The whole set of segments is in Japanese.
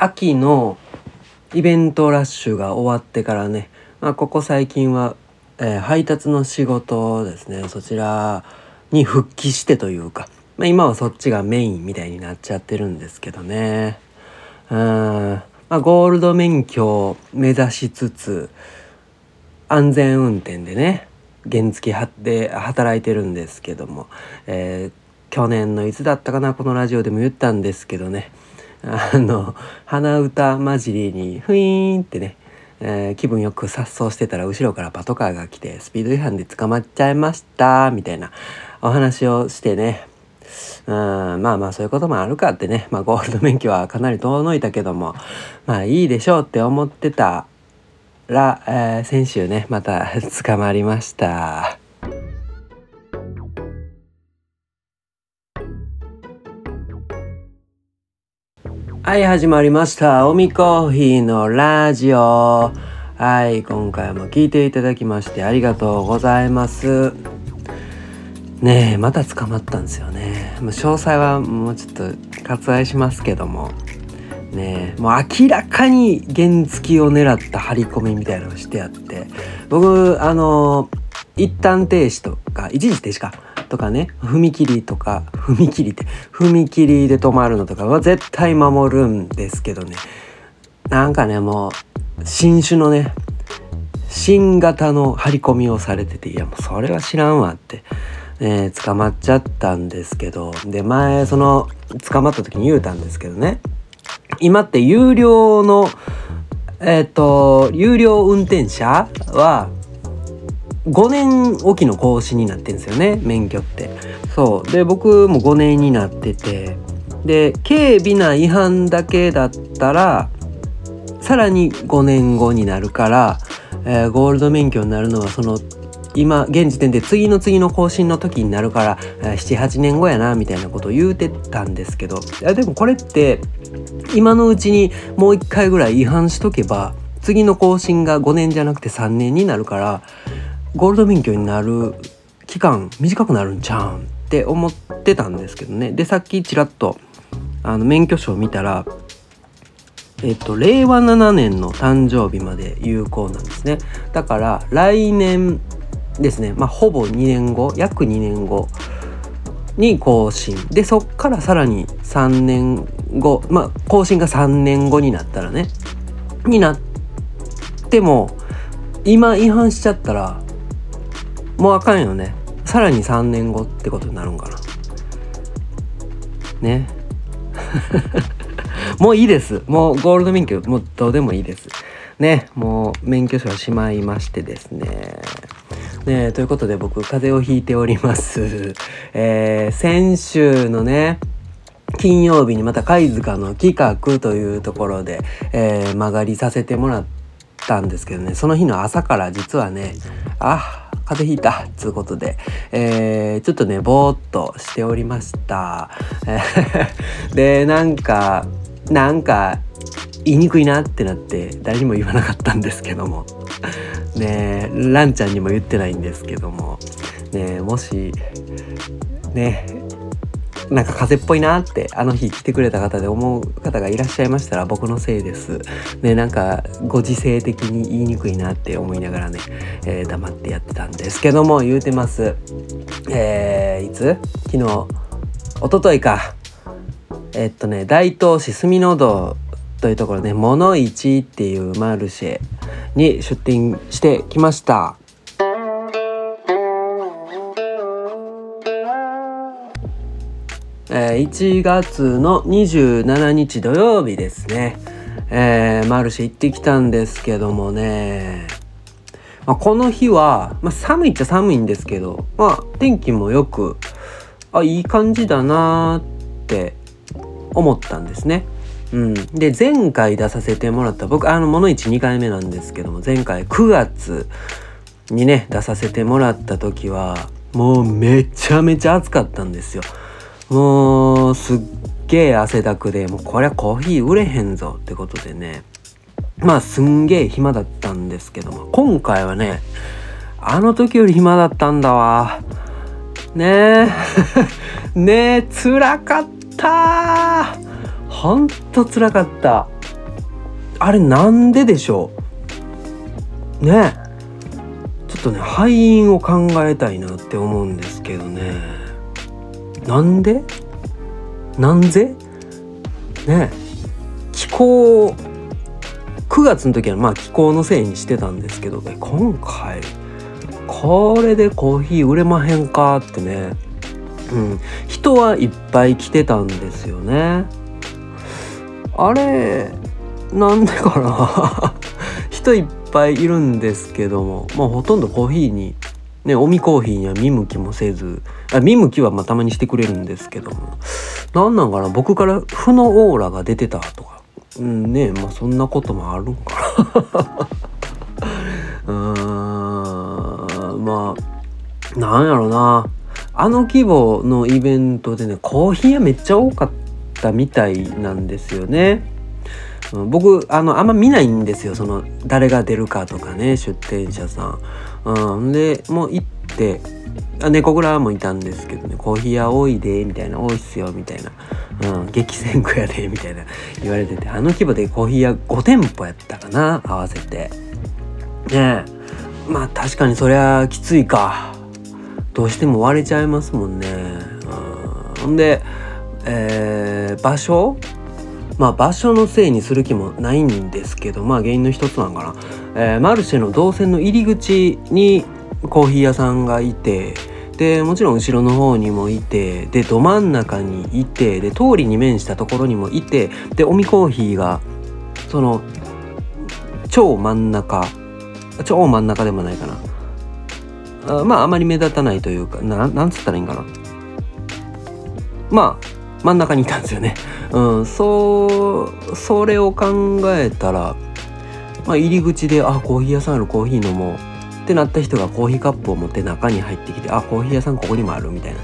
秋のイベントラッシュが終わってからね、まあ、ここ最近は、えー、配達の仕事ですね。そちらに復帰してというか、まあ、今はそっちがメインみたいになっちゃってるんですけどね。うん、まあ、ゴールド免許を目指しつつ安全運転でね原付で働いてるんですけども、えー、去年のいつだったかなこのラジオでも言ったんですけどね。あの鼻歌混じりにフイーンってね、えー、気分よく颯爽してたら後ろからパトカーが来てスピード違反で捕まっちゃいましたみたいなお話をしてねうんまあまあそういうこともあるかってね、まあ、ゴールド免許はかなり遠のいたけどもまあいいでしょうって思ってたら、えー、先週ねまた 捕まりました。はい始まりました。おみコーヒーのラジオ。はい今回も聞いていただきましてありがとうございます。ねえまた捕まったんですよね。詳細はもうちょっと割愛しますけども。ねえもう明らかに原付きを狙った張り込みみたいなのをしてあって。僕あの一旦停止とか一時停止か。とかね踏切とか踏切って踏切で止まるのとかは絶対守るんですけどね。なんかねもう新種のね新型の張り込みをされてていやもうそれは知らんわって、ね、捕まっちゃったんですけど。で前その捕まった時に言うたんですけどね。今って有料のえっ、ー、と有料運転者は5年おきの更新になってんですよね免許って。そう。で僕も5年になってて。で軽微な違反だけだったらさらに5年後になるから、えー、ゴールド免許になるのはその今現時点で次の次の更新の時になるから78年後やなみたいなことを言うてたんですけど。いやでもこれって今のうちにもう一回ぐらい違反しとけば次の更新が5年じゃなくて3年になるからゴールド免許になる期間短くなるんちゃうんって思ってたんですけどね。でさっきちらっとあの免許証見たらえっと令和7年の誕生日まで有効なんですね。だから来年ですね。まあほぼ2年後約2年後に更新。でそっからさらに3年後まあ更新が3年後になったらね。になっても今違反しちゃったらもうあかんよね。さらに3年後ってことになるんかな。ね。もういいです。もうゴールド免許もうどうでもいいです。ね。もう免許証はしまいましてですね。ねということで僕風邪をひいております。えー、先週のね金曜日にまた貝塚の企画というところで、えー、曲がりさせてもらったんですけどね。その日の朝から実はねあ風邪ひいたっつうことで、えー、ちょっとねぼーっとしておりました。でなんかなんか言いにくいなってなって誰にも言わなかったんですけども。ねランちゃんにも言ってないんですけども。ねもしねなんか風邪っぽいなってあの日来てくれた方で思う方がいらっしゃいましたら僕のせいです。ねなんかご時世的に言いにくいなって思いながらね、えー、黙ってやってたんですけども言うてます。えー、いつ？昨日一昨日かえっとね大東市住の堂というところで、モノイチっていうマルシェに出店してきました。えー、1月の27日土曜日ですね、えー、マルシェ行ってきたんですけどもね、まあ、この日は、まあ、寒いっちゃ寒いんですけど、まあ、天気もよくあいい感じだなって思ったんですね。うん、で前回出させてもらった僕あの「モノイチ」2回目なんですけども前回9月にね出させてもらった時はもうめちゃめちゃ暑かったんですよ。もうすっげえ汗だくでもうこれはコーヒー売れへんぞってことでね。まあすんげえ暇だったんですけども今回はねあの時より暇だったんだわ。ね。え ねえ辛かった。ほんとつらかった。あれなんででしょう？ね。えちょっとね敗因を考えたいなって思うんですけどね。なんで？なんぜ？ね気候9月の時はまあ気候のせいにしてたんですけど、ね、今回これでコーヒー売れまへんかってね、うん、人はいっぱい来てたんですよね。あれなんでかな。人いっぱいいるんですけども。まあほとんどコーヒーにねおみコーヒーには見向きもせずあ見向きはまたまにしてくれるんですけども。なんなんかな僕から負のオーラが出てたとか。うんねまあそんなこともあるんかな うーんまあなんやろな。あの規模のイベントでねコーヒー屋めっちゃ多かったみたいなんですよね。僕あのあんま見ないんですよ。その誰が出るかとかね出店者さん。うん、でもう行ってあ猫蔵もいたんですけどね。コーヒー屋多いでみたいな。多いっすよみたいな、うん、激戦区やでみたいな。言われてて。あの規模でコーヒー屋5店舗やったかな合わせて。ねえ。まあ確かにそりゃきついか。どうしても割れちゃいますもんね、うん、ほん。で、えー、場所？まあ場所のせいにする気もないんですけどまあ原因の一つなんかな、えー、マルシェの動線の入り口にコーヒー屋さんがいてでもちろん後ろの方にもいてでど真ん中にいてで通りに面したところにもいてでおみコーヒーがその超真ん中超真ん中でもないかなあまああまり目立たないというかななんつったらいいんかなまあ真ん中にいたんですよね。うん、そうそれを考えたら、まあ、入り口で「あコーヒー屋さんあるコーヒー飲もう」ってなった人がコーヒーカップを持って中に入ってきて「あコーヒー屋さんここにもある」みたいな。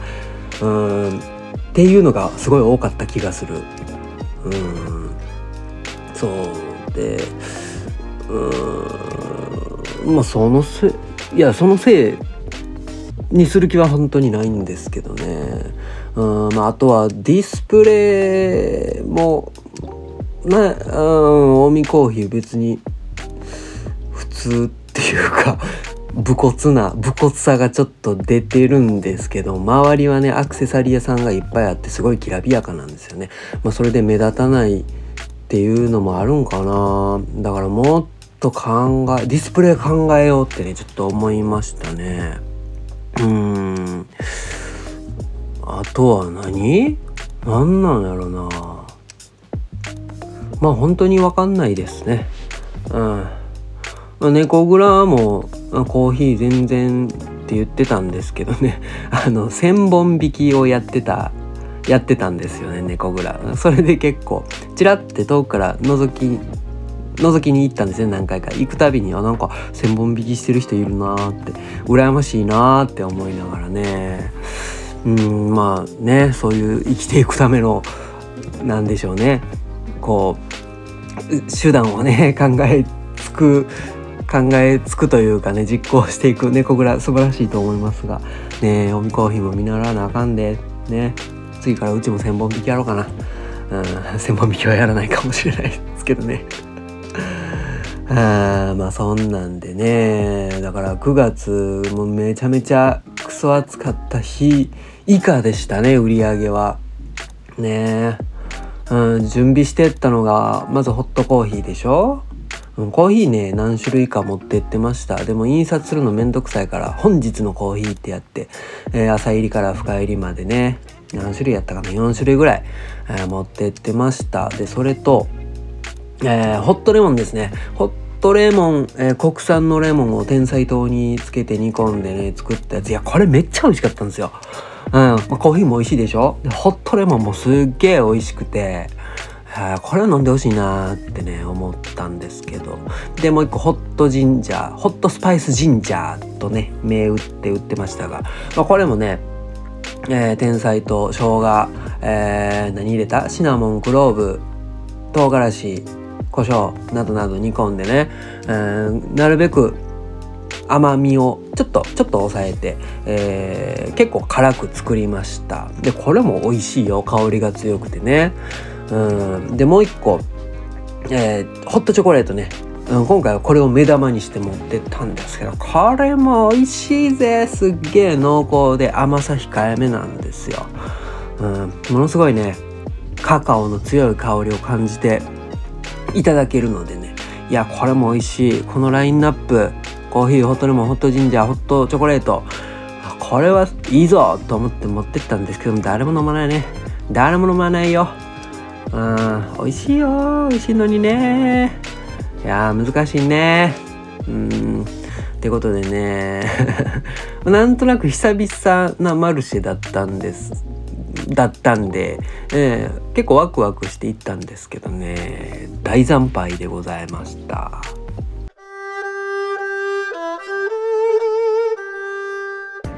うん。っていうのがすごい多かった気がする。うん。そうでうん。まあそのせいいやそのせいにする気は本当にないんですけどね。うん。まあ、あとはディスプレイもねうん。近江コーヒー別にっていうか武骨な武骨さがちょっと出てるんですけど周りはねアクセサリー屋さんがいっぱいあってすごいきらびやかなんですよね。まあ、それで目立たないっていうのもあるんかな。だからもっと考えディスプレイ考えようってねちょっと思いましたね。うん。あとは何？何なんやろな。まあ本当に分かんないですね。うん。猫蔵もコーヒー全然って言ってたんですけどね。あの1,000本引きをやってたやってたんですよね猫蔵。それで結構チラって遠くから覗き覗きに行ったんですね何回か。行くたびにあなんか1,000本引きしてる人いるなーって羨ましいなーって思いながらね。うんまあねそういう生きていくためのなんでしょうね。こう手段をね考えつく考えつくというかね実行していく猫蔵素晴らしいと思いますがねおみコーヒーも見習わなあかんでね次からうちも千本引きやろうかな。うん千本引きはやらないかもしれないですけどね。あまあそんなんでねだから9月もめちゃめちゃクソ暑かった日以下でしたね売り上げは。ねうん、準備してったのがまずホットコーヒーでしょ、コーヒーね何種類か持ってってました。でも印刷するのめんどくさいから本日のコーヒーってやって、えー、朝入りから深入りまでね何種類やったかな4種類ぐらい、えー、持ってってました。でそれと、えー、ホットレモンですね。ホットレモン、え国産のレモンを天才糖につけて煮込んでね作ったやつ。いやこれめっちゃ美味しかったんですよ。うん、まあ、コーヒーも美味しいでしょ。でホットレモンもすっげえ美味しくて、あ、これは飲んでほしいなってね思ったんですけど。でもう一個ホットジンジャー。ホットスパイスジンジャーとね銘打って売ってましたが、まあ、これもねえー、天才と生姜、えー、何入れた？シナモンクローブ唐辛子胡椒などなど煮込んでね、えー、なるべく甘みをちょっとちょっと抑えて、えー、結構辛く作りました。でこれも美味しいよ。香りが強くてね。うん。でもう一個。えー、ホットチョコレートね、うん、今回はこれを目玉にして持ってったんですけどこれも美味しいぜ。すっげえ濃厚で甘さ控えめなんですよ、うん、ものすごいねカカオの強い香りを感じていただけるのでね。いやこれも美味しい。このラインナップ。コーヒーホットレモンホットジンジャーホットチョコレート。これはいいぞと思って持ってったんですけども誰も飲まないね。誰も飲まないよ。うん。美味しいよ美味しいのにね。いや難しいね。うん。ってことでね。なんとなく久々なマルシェだったんです。だったんで、えー、結構ワクワクしていったんですけどね。大惨敗でございました。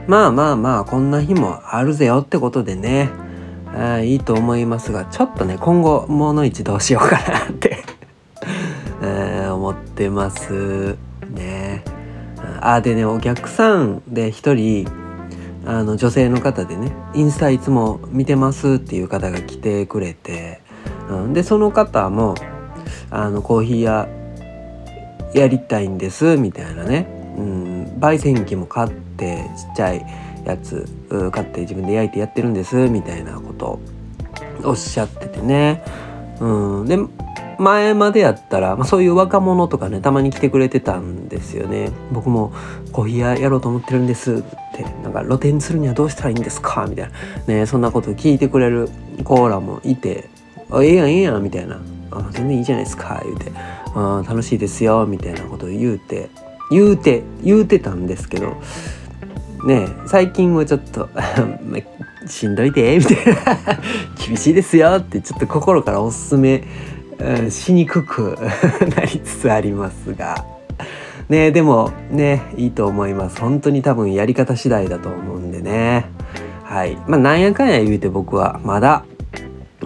まあまあまあこんな日もあるぜよってことでね。あいいと思いますがちょっとね今後もう一度しようかなって 思ってます。ね。あでねお客さんで一人あの女性の方でねインスタいつも見てますっていう方が来てくれて、うん、でその方もあのコーヒー屋やりたいんですみたいなね、うん、焙煎機も買ってちっちゃいやつ買って自分で焼いてやってるんですみたいなことおっしゃっててね、うん、で前までやったら、まあ、そういう若者とかねたまに来てくれてたんですよね。僕もコーヒー屋やろうと思ってるんですってなんか露店するにはどうしたらいいんですか？みたいな。ねそんなこと聞いてくれるコーラもいて「あええやんええやん」みたいな「あ全然いいじゃないですか」言うてあ「楽しいですよ」みたいなことを言うて言うて言うてたんですけどね最近もちょっと しんどいでみたいな。厳しいですよってちょっと心からおすすめうん、しにくく なりつつありますが。ねでもねいいと思います。本当に多分やり方次第だと思うんでね。はい。まあなんやかんや言うて僕はまだ、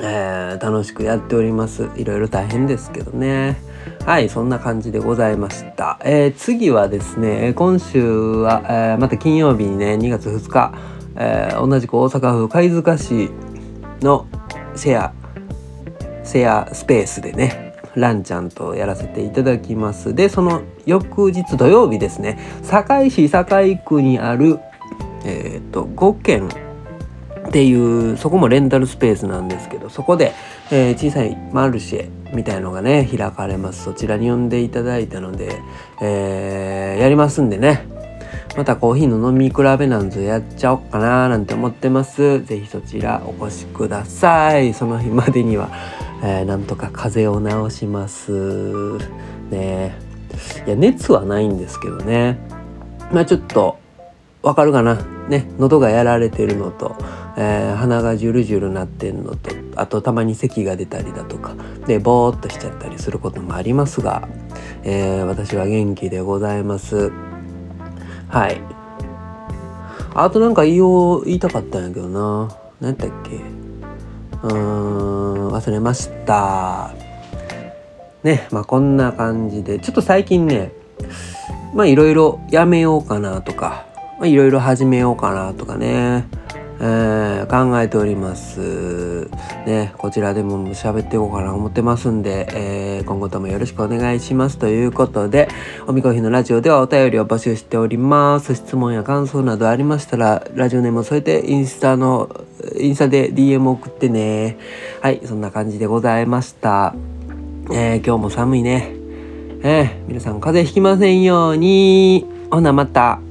えー、楽しくやっております。いろいろ大変ですけどね。はいそんな感じでございました、えー、次はですね今週は、えー、また金曜日にね2月2日、えー、同じく大阪府貝塚市のシェアセアスペースでねランちゃんとやらせていただきます。でその翌日土曜日ですね堺市堺区にあるえっ、ー、と5軒っていうそこもレンタルスペースなんですけどそこで、えー、小さいマルシェみたいのがね開かれます。そちらに呼んでいただいたので、えー、やりますんでね。またコーヒーの飲み比べなんぞやっちゃおっかななんて思ってます。是非そちらお越しください。その日までにはえー、なんとか風邪を治します。ね。いや熱はないんですけどね。まあちょっとわかるかな。ね。喉がやられてるのと、えー、鼻がジュルジュルなってんのとあとたまに咳が出たりだとかでぼーっとしちゃったりすることもありますが、えー、私は元気でございます。はい。あとなんか言おう言いたかったんやけどな。何やったっけ。うーん忘れました。ねまあこんな感じで。ちょっと最近ねまあいろいろやめようかなとかいろいろ始めようかなとかね。えー、考えております。ね、こちらでも喋っていこうかな思ってますんで、えー、今後ともよろしくお願いします。ということで、おみこひのラジオではお便りを募集しております。質問や感想などありましたら、ラジオネームを添えてインスタの、インスタで DM 送ってね。はい、そんな感じでございました。えー、今日も寒いね。えー、皆さん風邪ひきませんように。ほなまた。